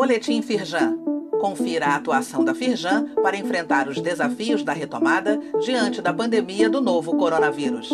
Boletim Firjan. Confira a atuação da Firjan para enfrentar os desafios da retomada diante da pandemia do novo coronavírus.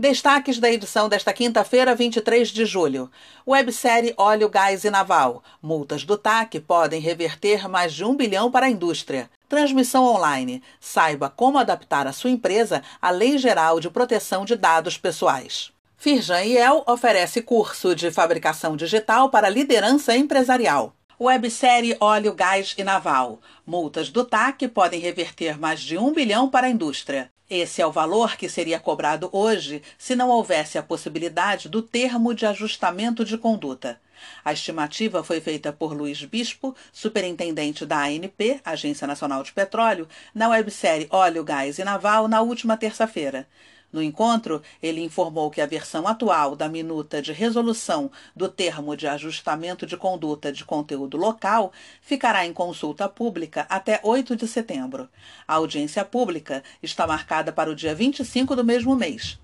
Destaques da edição desta quinta-feira, 23 de julho. Websérie Óleo, Gás e Naval. Multas do TAC podem reverter mais de um bilhão para a indústria. Transmissão online. Saiba como adaptar a sua empresa à Lei Geral de Proteção de Dados Pessoais. Firjan El oferece curso de fabricação digital para liderança empresarial. Websérie Óleo, Gás e Naval. Multas do TAC podem reverter mais de um bilhão para a indústria. Esse é o valor que seria cobrado hoje se não houvesse a possibilidade do termo de ajustamento de conduta. A estimativa foi feita por Luiz Bispo, superintendente da ANP, Agência Nacional de Petróleo, na websérie Óleo, Gás e Naval, na última terça-feira. No encontro, ele informou que a versão atual da minuta de resolução do termo de ajustamento de conduta de conteúdo local ficará em consulta pública até 8 de setembro. A audiência pública está marcada para o dia 25 do mesmo mês.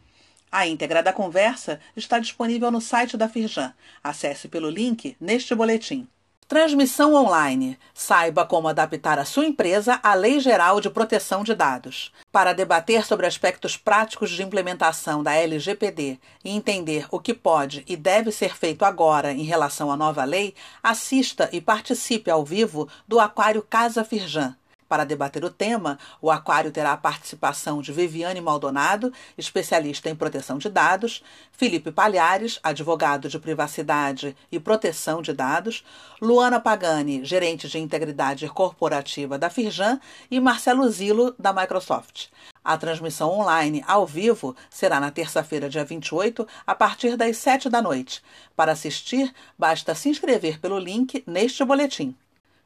A íntegra da conversa está disponível no site da Firjan. Acesse pelo link neste boletim. Transmissão online. Saiba como adaptar a sua empresa à Lei Geral de Proteção de Dados. Para debater sobre aspectos práticos de implementação da LGPD e entender o que pode e deve ser feito agora em relação à nova lei, assista e participe ao vivo do Aquário Casa Firjan para debater o tema, o Aquário terá a participação de Viviane Maldonado, especialista em proteção de dados, Felipe Palhares, advogado de privacidade e proteção de dados, Luana Pagani, gerente de integridade corporativa da Firjan e Marcelo Zilo, da Microsoft. A transmissão online ao vivo será na terça-feira, dia 28, a partir das 7 da noite. Para assistir, basta se inscrever pelo link neste boletim.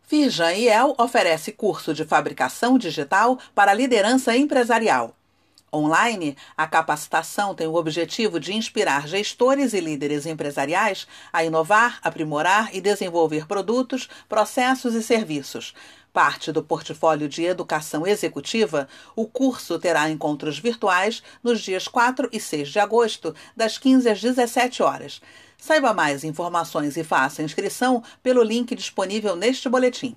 Firjan El oferece curso de fabricação digital para liderança empresarial. Online, a capacitação tem o objetivo de inspirar gestores e líderes empresariais a inovar, aprimorar e desenvolver produtos, processos e serviços. Parte do portfólio de educação executiva, o curso terá encontros virtuais nos dias 4 e 6 de agosto, das 15 às 17 horas. Saiba mais informações e faça inscrição pelo link disponível neste boletim.